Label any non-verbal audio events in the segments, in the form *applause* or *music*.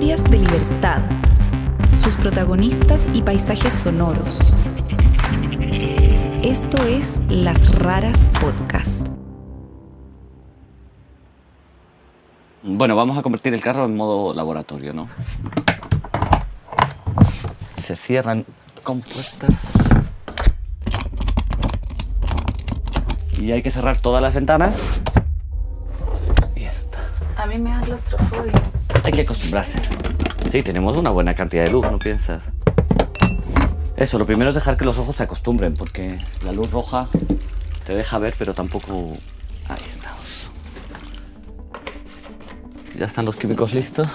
Historias de libertad. Sus protagonistas y paisajes sonoros. Esto es Las Raras Podcast. Bueno, vamos a convertir el carro en modo laboratorio, ¿no? Se cierran compuestas. Y hay que cerrar todas las ventanas. Y ya está. A mí me da claustrofobia. Hay que acostumbrarse. Sí, tenemos una buena cantidad de luz, ¿no piensas? Eso, lo primero es dejar que los ojos se acostumbren, porque la luz roja te deja ver, pero tampoco... Ahí estamos. Ya están los químicos listos.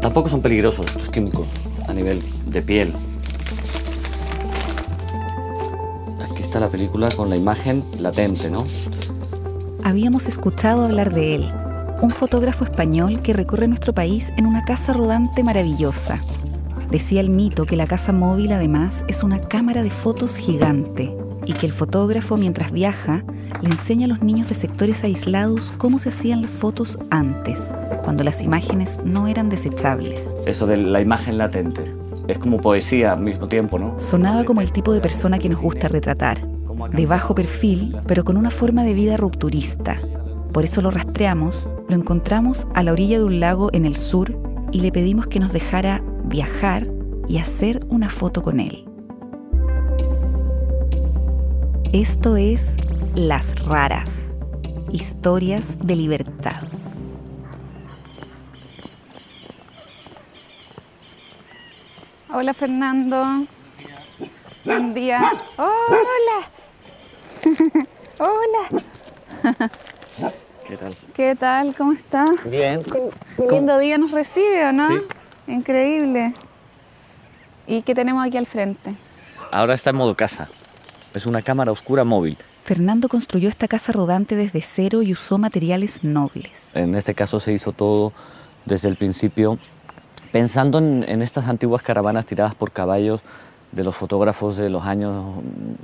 Tampoco son peligrosos estos químicos a nivel de piel. Aquí está la película con la imagen latente, ¿no? Habíamos escuchado hablar de él, un fotógrafo español que recorre nuestro país en una casa rodante maravillosa. Decía el mito que la casa móvil además es una cámara de fotos gigante y que el fotógrafo mientras viaja le enseña a los niños de sectores aislados cómo se hacían las fotos antes, cuando las imágenes no eran desechables. Eso de la imagen latente. Es como poesía al mismo tiempo, ¿no? Sonaba como el tipo de persona que nos gusta retratar, de bajo perfil, pero con una forma de vida rupturista. Por eso lo rastreamos, lo encontramos a la orilla de un lago en el sur y le pedimos que nos dejara viajar y hacer una foto con él. Esto es Las Raras, historias de libertad. Hola Fernando. Buen día. hola. *laughs* hola. ¿Qué tal? ¿Qué tal? ¿Cómo está? Bien. Qué lindo día nos recibe, ¿o no? Sí. Increíble. ¿Y qué tenemos aquí al frente? Ahora está en modo casa. Es una cámara oscura móvil. Fernando construyó esta casa rodante desde cero y usó materiales nobles. En este caso se hizo todo desde el principio pensando en, en estas antiguas caravanas tiradas por caballos de los fotógrafos de los años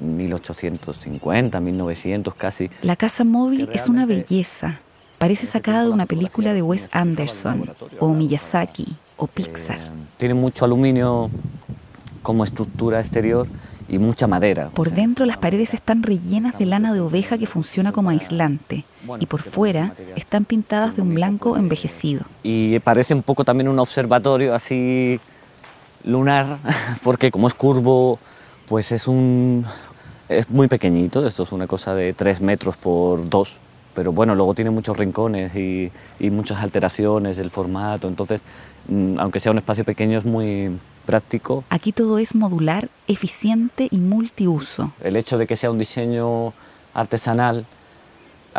1850, 1900 casi. La casa móvil es una belleza. Parece sacada de una película de Wes Anderson, o Miyazaki, o Pixar. Eh, tiene mucho aluminio como estructura exterior y mucha madera. Por dentro las paredes están rellenas de lana de oveja que funciona como aislante, y por fuera están pintadas de un blanco envejecido. Y parece un poco también un observatorio así lunar, *laughs* porque como es curvo, pues es un... Es muy pequeñito, esto es una cosa de 3 metros por 2, pero bueno, luego tiene muchos rincones y, y muchas alteraciones del formato, entonces, mm, aunque sea un espacio pequeño, es muy práctico. Aquí todo es modular, eficiente y multiuso. El hecho de que sea un diseño artesanal,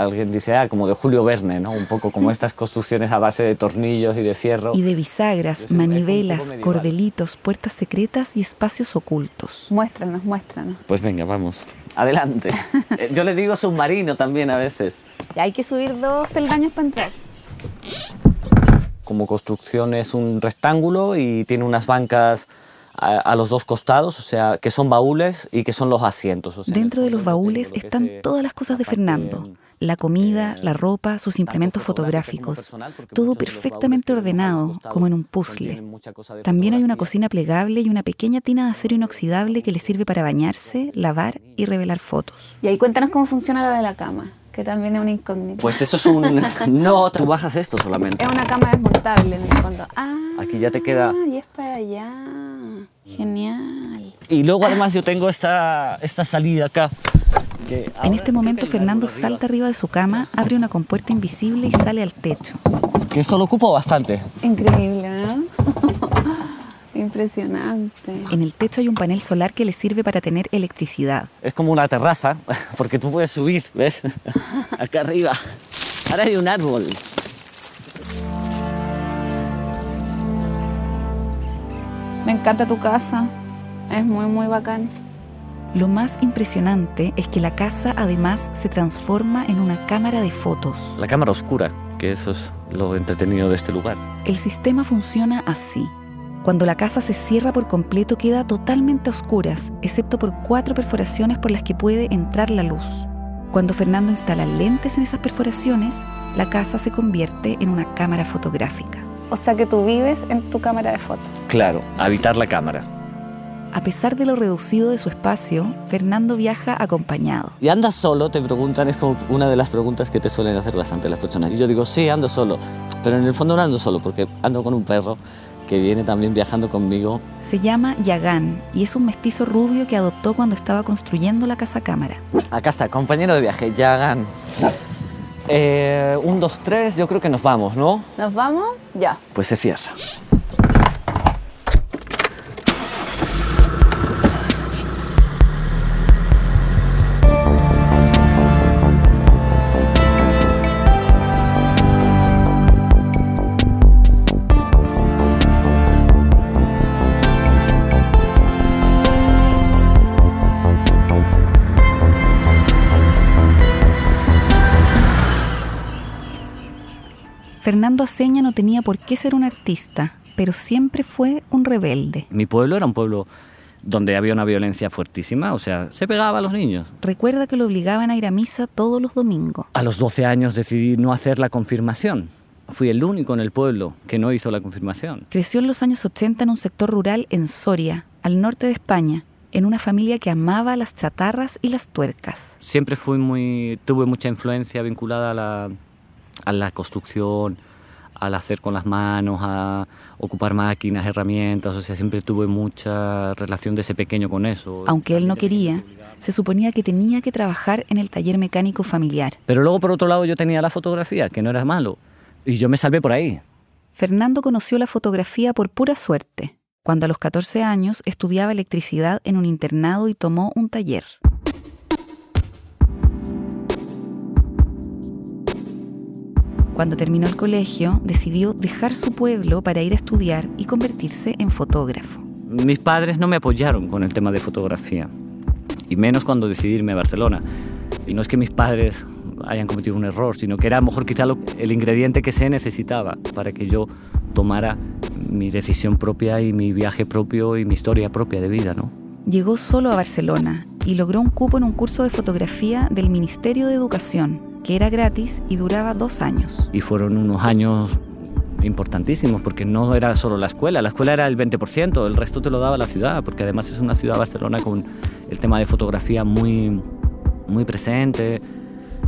alguien dice, ah, como de Julio Verne, ¿no? Un poco como estas construcciones a base de tornillos y de fierro. Y de bisagras, manivelas, cordelitos, puertas secretas y espacios ocultos. Muéstranos, muéstranos. Pues venga, vamos. Adelante. *laughs* Eh, Yo le digo submarino también a veces. hay que subir dos peldaños para entrar. Como construcción es un rectángulo y tiene unas bancas a, a los dos costados, o sea, que son baúles y que son los asientos. o sea, Dentro de los baúles están es, eh, todas las cosas de Fernando. La comida, eh, la ropa, sus implementos fotográficos. Todo perfectamente ordenado, como en un puzzle. También hay una cocina plegable y una pequeña tina de acero inoxidable que le sirve para bañarse, lavar y revelar fotos. Y ahí cuéntanos cómo funciona lo de la cama, que también es una incógnita. Pues eso es un... *laughs* No, tú bajas esto solamente. es una cama desmontable en el fondo. Ah, Aquí ya te queda- y es para allá. Genial. Y luego además yo tengo esta, esta salida acá. que En este momento Fernando salta arriba de su cama, abre una compuerta invisible y sale al techo. Que esto lo ocupo bastante. Increíble, ¿no? Impresionante. En el techo hay un panel solar que le sirve para tener electricidad. Es como una terraza, *laughs* porque tú puedes subir, ¿ves? *laughs* Acá arriba. Ahora hay un árbol. Me encanta tu casa. Es muy, muy bacán. Lo más impresionante es que la casa además se transforma en una cámara de fotos. La cámara oscura, que eso es lo entretenido de este lugar. El sistema funciona así. Cuando la casa se cierra por completo queda totalmente a oscuras, excepto por cuatro perforaciones por las que puede entrar la luz. Cuando Fernando instala lentes en esas perforaciones, la casa se convierte en una cámara fotográfica. O sea que tú vives en tu cámara de fotos. Claro, habitar la cámara. A pesar de lo reducido de su espacio, Fernando viaja acompañado. ¿Y andas solo? Te preguntan, es como una de las preguntas que te suelen hacer bastante las personas. Y yo digo, sí, ando solo. Pero en el fondo no ando solo, porque ando con un perro que viene también viajando conmigo. Se llama Yagán y es un mestizo rubio que adoptó cuando estaba construyendo la casa cámara. Acá está, compañero de viaje, Yagán. Eh, un, dos, tres, yo creo que nos vamos, ¿no? ¿Nos vamos? Ya. Pues se cierra. Fernando Aceña no tenía por qué ser un artista, pero siempre fue un rebelde. Mi pueblo era un pueblo donde había una violencia fuertísima, o sea, se pegaba a los niños. Recuerda que lo obligaban a ir a misa todos los domingos. A los 12 años decidí no hacer la confirmación. Fui el único en el pueblo que no hizo la confirmación. Creció en los años 80 en un sector rural en Soria, al norte de España, en una familia que amaba las chatarras y las tuercas. Siempre fui muy, tuve mucha influencia vinculada a la, a la construcción, al hacer con las manos, a ocupar máquinas, herramientas, o sea, siempre tuve mucha relación de ese pequeño con eso. Aunque él no quería, se suponía que tenía que trabajar en el taller mecánico familiar. Pero luego, por otro lado, yo tenía la fotografía, que no era malo, y yo me salvé por ahí. Fernando conoció la fotografía por pura suerte, cuando a los 14 años estudiaba electricidad en un internado y tomó un taller. Cuando terminó el colegio, decidió dejar su pueblo para ir a estudiar y convertirse en fotógrafo. Mis padres no me apoyaron con el tema de fotografía, y menos cuando decidí irme a Barcelona. Y no es que mis padres hayan cometido un error, sino que era mejor quizá el ingrediente que se necesitaba para que yo tomara mi decisión propia y mi viaje propio y mi historia propia de vida, ¿no? Llegó solo a Barcelona y logró un cupo en un curso de fotografía del Ministerio de Educación, que era gratis y duraba dos años. Y fueron unos años importantísimos, porque no era solo la escuela, la escuela era el 20%, el resto te lo daba la ciudad, porque además es una ciudad, Barcelona, con el tema de fotografía muy, muy presente,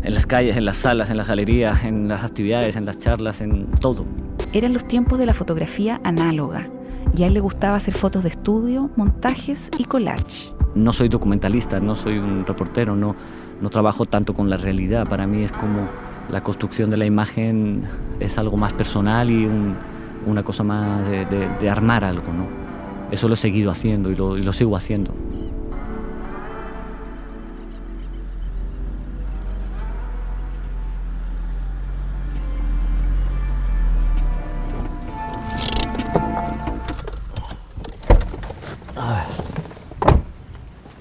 en las calles, en las salas, en las galerías, en las actividades, en las charlas, en todo. Eran los tiempos de la fotografía análoga y a él le gustaba hacer fotos de estudio, montajes y collage. No soy documentalista, no soy un reportero, no, no trabajo tanto con la realidad, para mí es como la construcción de la imagen es algo más personal y un- una cosa más de, armar algo, ¿no? Eso lo he seguido haciendo y lo, y lo sigo haciendo.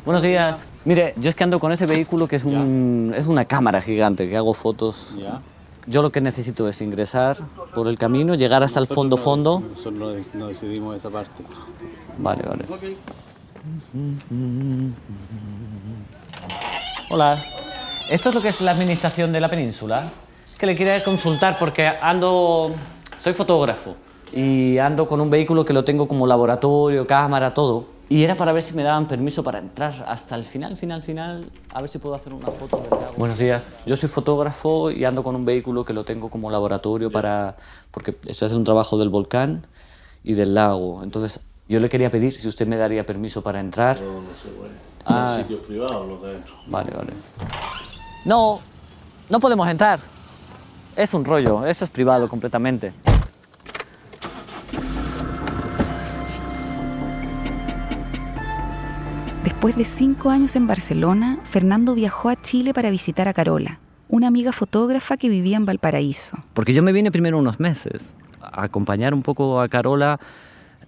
Buenos días. Mire, yo es que ando con ese vehículo que es, un, es una cámara gigante, que hago fotos. Yo lo que necesito es ingresar por el camino, llegar hasta el fondo fondo. Nosotros no, no decidimos esa parte. Vale, vale. Hola. ¿Esto es lo que es la administración de la península? Es que le quería consultar porque ando... Soy fotógrafo y ando con un vehículo que lo tengo como laboratorio, cámara, todo. Y era para ver si me daban permiso para entrar hasta el final, final, final, a ver si puedo hacer una foto. Buenos días. Yo soy fotógrafo y ando con un vehículo que lo tengo como laboratorio para... porque estoy haciendo un trabajo del volcán y del lago. Entonces, yo le quería pedir si usted me daría permiso para entrar. Ah, Sitios privados los de dentro. vale, vale. No, no podemos entrar. Es un rollo, eso es privado completamente. Después de cinco años en Barcelona, Fernando viajó a Chile para visitar a Carola, una amiga fotógrafa que vivía en Valparaíso. Porque yo me vine primero unos meses a acompañar un poco a Carola,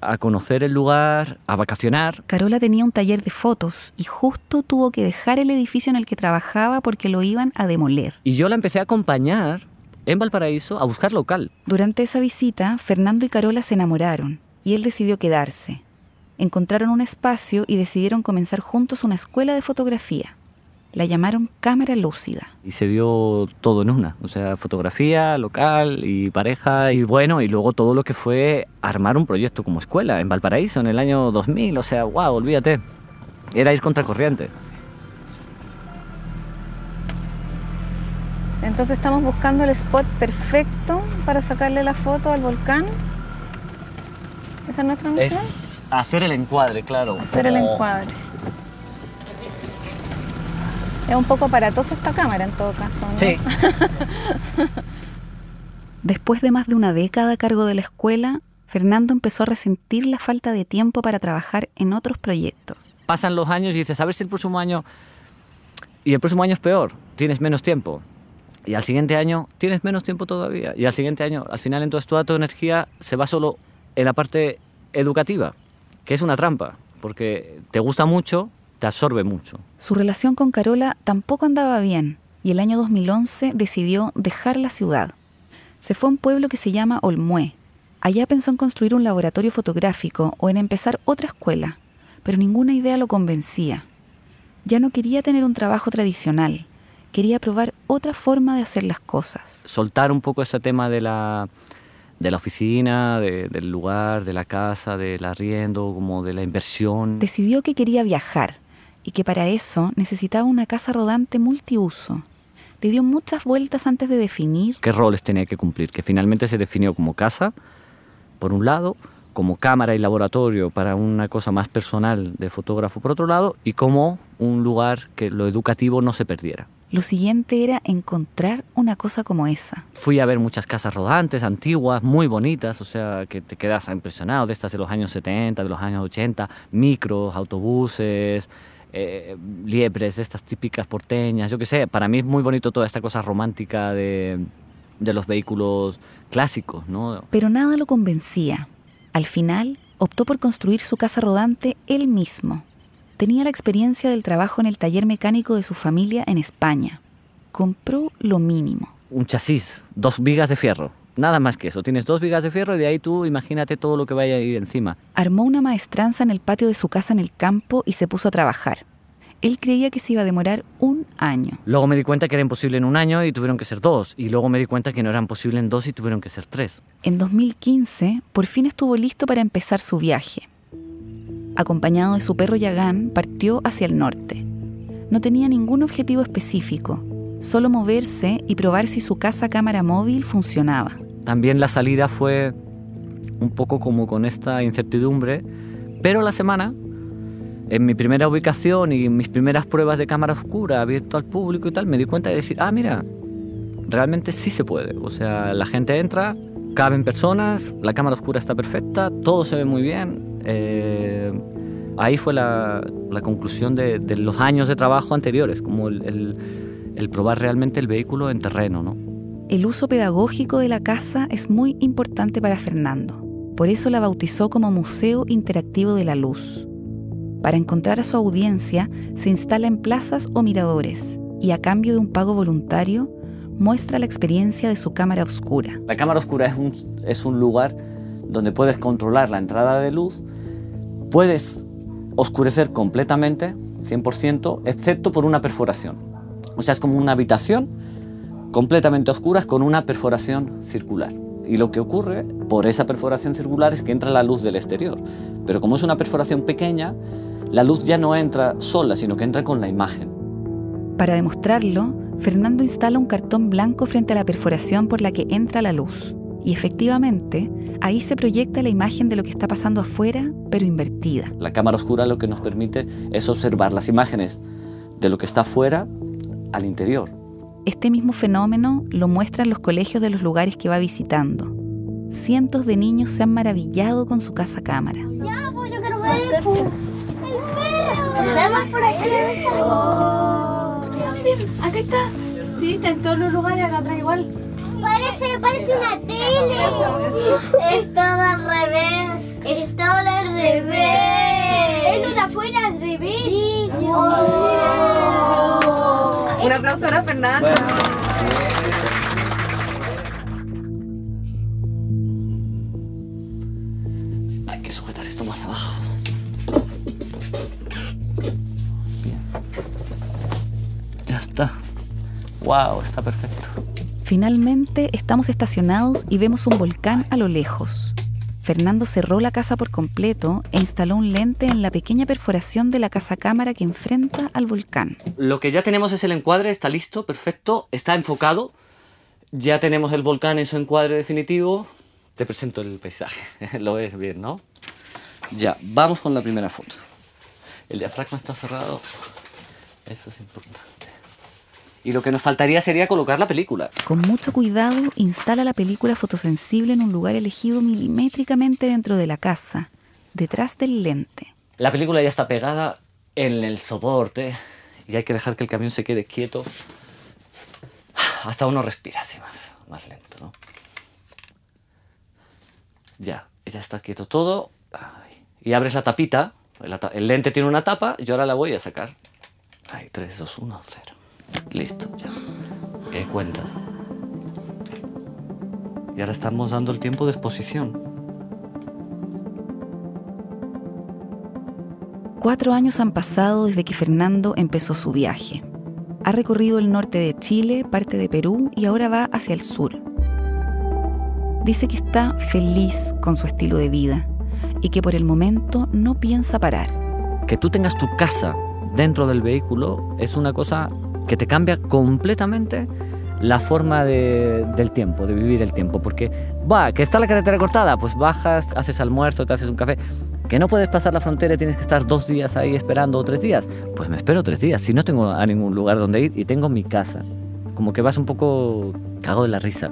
a conocer el lugar, a vacacionar. Carola tenía un taller de fotos y justo tuvo que dejar el edificio en el que trabajaba porque lo iban a demoler. Y yo la empecé a acompañar en Valparaíso a buscar local. Durante esa visita, Fernando y Carola se enamoraron y él decidió quedarse. Encontraron un espacio y decidieron comenzar juntos una escuela de fotografía. La llamaron cámara lúcida. Y se vio todo en una, o sea, fotografía, local y pareja y bueno, y luego todo lo que fue armar un proyecto como escuela en Valparaíso en el año 2000, o sea, wow, olvídate, era ir contracorriente. Entonces estamos buscando el spot perfecto para sacarle la foto al volcán. ¿Esa es nuestra misión? Es hacer el encuadre, claro. Hacer el encuadre. Es un poco aparatosa esta cámara en todo caso, ¿no? Sí, *laughs* Después de más de una década a cargo de la escuela, Fernando empezó a resentir la falta de tiempo para trabajar en otros proyectos. pasan los años y dices, a ver si el próximo año... Y el próximo año es peor, tienes menos tiempo. Y al siguiente año tienes menos tiempo todavía. Y al siguiente año, al final, entonces toda tu energía se va solo en la parte educativa, que es una trampa, porque te gusta mucho, te absorbe mucho. Su relación con Carola tampoco andaba bien y el año 2011 decidió dejar la ciudad. Se fue a un pueblo que se llama Olmué. Allá pensó en construir un laboratorio fotográfico o en empezar otra escuela, pero ninguna idea lo convencía. Ya no quería tener un trabajo tradicional, quería probar otra forma de hacer las cosas. Soltar un poco ese tema de la, de la oficina, de- del lugar, de la casa, del arriendo, como de la inversión. Decidió que quería viajar y que para eso necesitaba una casa rodante multiuso. Le dio muchas vueltas antes de definir qué roles tenía que cumplir, que finalmente se definió como casa, por un lado, como cámara y laboratorio para una cosa más personal de fotógrafo por otro lado, y como un lugar que lo educativo no se perdiera. Lo siguiente era encontrar una cosa como esa. Fui a ver muchas casas rodantes, antiguas, muy bonitas, o sea, que te quedas impresionado, de estas de los años 70, de los años 80, micros, autobuses, eh, liebres, de estas típicas porteñas, yo qué sé, para mí es muy bonito toda esta cosa romántica de, de los vehículos clásicos, ¿no? Pero nada lo convencía. Al final, optó por construir su casa rodante él mismo. Tenía la experiencia del trabajo en el taller mecánico de su familia en España. Compró lo mínimo. un chasis, dos vigas de fierro. Nada más que eso. Tienes dos vigas de fierro y de ahí tú imagínate todo lo que vaya a ir encima. Armó una maestranza en el patio de su casa en el campo y se puso a trabajar. Él creía que se iba a demorar un año. Luego me di cuenta que era imposible en un año y tuvieron que ser dos. Y luego me di cuenta que no eran posible en dos y tuvieron que ser tres. En 2015, por fin estuvo listo para empezar su viaje. Acompañado de su perro Yagán, partió hacia el norte. No tenía ningún objetivo específico, solo moverse y probar si su casa cámara móvil funcionaba. También la salida fue un poco como con esta incertidumbre. Pero la semana, en mi primera ubicación y mis primeras pruebas de cámara oscura abierto al público y tal, me di cuenta de decir, ah, mira, realmente sí se puede. O sea, la gente entra, caben personas, la cámara oscura está perfecta, todo se ve muy bien. Eh, ahí fue la, la conclusión de, de los años de trabajo anteriores, como el, el- el probar realmente el vehículo en terreno, ¿no? El uso pedagógico de la casa es muy importante para Fernando. Por eso la bautizó como Museo Interactivo de la Luz. Para encontrar a su audiencia, se instala en plazas o miradores y a cambio de un pago voluntario, muestra la experiencia de su cámara oscura. La cámara oscura es un, es un lugar donde puedes controlar la entrada de luz, puedes oscurecer completamente, 100%, excepto por una perforación. O sea, es como una habitación completamente oscura con una perforación circular. Y lo que ocurre por esa perforación circular es que entra la luz del exterior. Pero como es una perforación pequeña, la luz ya no entra sola, sino que entra con la imagen. Para demostrarlo, Fernando instala un cartón blanco frente a la perforación por la que entra la luz. Y efectivamente, ahí se proyecta la imagen de lo que está pasando afuera, pero invertida. La cámara oscura lo que nos permite es observar las imágenes de lo que está afuera al interior. Este mismo fenómeno lo muestran los colegios de los lugares que va visitando. Cientos de niños se han maravillado con su casa cámara. Ya, pues yo quiero ver. El perro. ¿Nos vemos por aquí? Sí, acá está. Sí, está en todos los lugares, acá atrás igual. Parece, parece una tele. Es todo al revés. Es todo al revés. Es lo de afuera al revés. Sí. Un aplauso para Fernando. Hay que sujetar esto más abajo. Bien. Ya está. Wow, está perfecto. Finalmente estamos estacionados y vemos un volcán a lo lejos. Fernando cerró la casa por completo e instaló un lente en la pequeña perforación de la casa cámara que enfrenta al volcán. Lo que ya tenemos es el encuadre, está listo, perfecto, está enfocado. Ya tenemos el volcán en su encuadre definitivo. Te presento el paisaje, *laughs* lo ves bien, ¿no? Ya, vamos con la primera foto. El diafragma está cerrado. Eso es importante. Y lo que nos faltaría sería colocar la película. Con mucho cuidado, instala la película fotosensible en un lugar elegido milimétricamente dentro de la casa, detrás del lente. La película ya está pegada en el soporte y hay que dejar que el camión se quede quieto hasta uno respira así más, más lento, ¿no? Ya, ya está quieto todo. Ay. Y abres la tapita. El, el lente tiene una tapa, yo ahora la voy a sacar. Ahí, 3, 2, 1, 0. Listo, ya. ¿Qué cuentas? Y ahora estamos dando el tiempo de exposición. Cuatro años han pasado desde que Fernando empezó su viaje. Ha recorrido el norte de Chile, parte de Perú y ahora va hacia el sur. Dice que está feliz con su estilo de vida y que por el momento no piensa parar. Que tú tengas tu casa dentro del vehículo es una cosa que te cambia completamente la forma de- del tiempo, de vivir el tiempo. Porque, va, que está la carretera cortada, pues bajas, haces almuerzo, te haces un café. Que no puedes pasar la frontera y tienes que estar dos días ahí esperando o tres días. Pues me espero tres días. Si no tengo a ningún lugar donde ir y tengo mi casa. Como que vas un poco cago de la risa.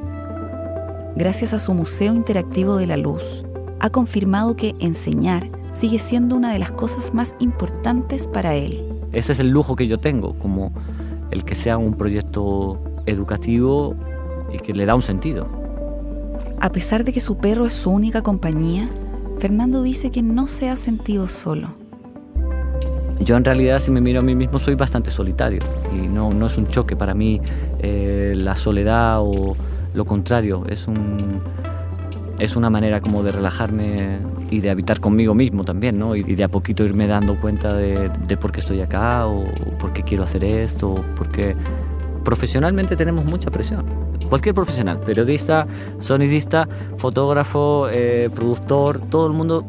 Gracias a su Museo Interactivo de la Luz, ha confirmado que enseñar sigue siendo una de las cosas más importantes para él. Ese es el lujo que yo tengo, como el que sea un proyecto educativo y que le da un sentido. A pesar de que su perro es su única compañía, Fernando dice que no se ha sentido solo. Yo en realidad si me miro a mí mismo soy bastante solitario y no, no es un choque para mí eh, la soledad o lo contrario, es, un, es una manera como de relajarme y de habitar conmigo mismo también, ¿no? Y, de a poquito irme dando cuenta de, por qué estoy acá o, por qué quiero hacer esto, porque profesionalmente tenemos mucha presión. Cualquier profesional, periodista, sonidista, fotógrafo, eh, productor, todo el mundo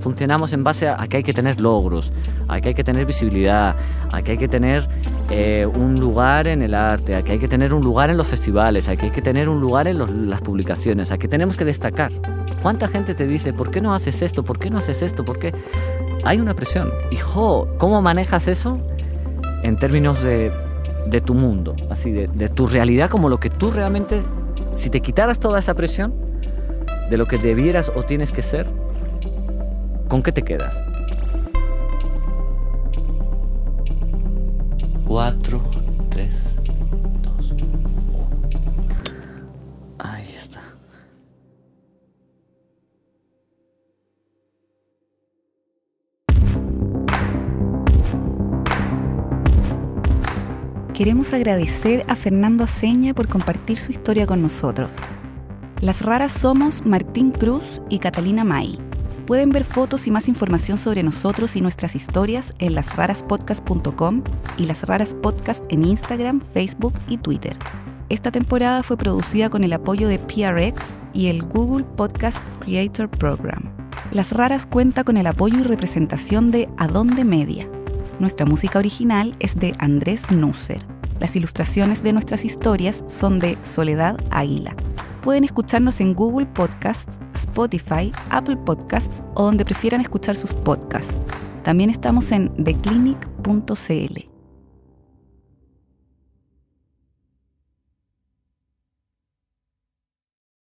funcionamos en base a, que hay que tener logros, a que hay que tener visibilidad, a que hay que tener eh, un lugar en el arte, a que hay que tener un lugar en los festivales, a que hay que tener un lugar en las publicaciones, a que tenemos que destacar. ¿Cuánta gente te dice, ¿por qué no haces esto? ¿Por qué no haces esto? ¿Por qué? Hay una presión. Hijo, ¿cómo manejas eso en términos de, de tu mundo? Así, de, de tu realidad como lo que tú realmente, si te quitaras toda esa presión de lo que debieras o tienes que ser, ¿con qué te quedas? Cuatro, tres, Queremos agradecer a Fernando Aceña por compartir su historia con nosotros. Las raras somos Martín Cruz y Catalina May. Pueden ver fotos y más información sobre nosotros y nuestras historias en lasraraspodcast.com y Las Raras Podcast en Instagram, Facebook y Twitter. Esta temporada fue producida con el apoyo de PRX y el Google Podcast Creator Program. Las Raras cuenta con el apoyo y representación de Adonde Media. Nuestra música original es de Andrés Nusser. Las ilustraciones de nuestras historias son de Soledad Águila. Pueden escucharnos en Google Podcasts, Spotify, Apple Podcasts o donde prefieran escuchar sus podcasts. También estamos en theclinic.cl.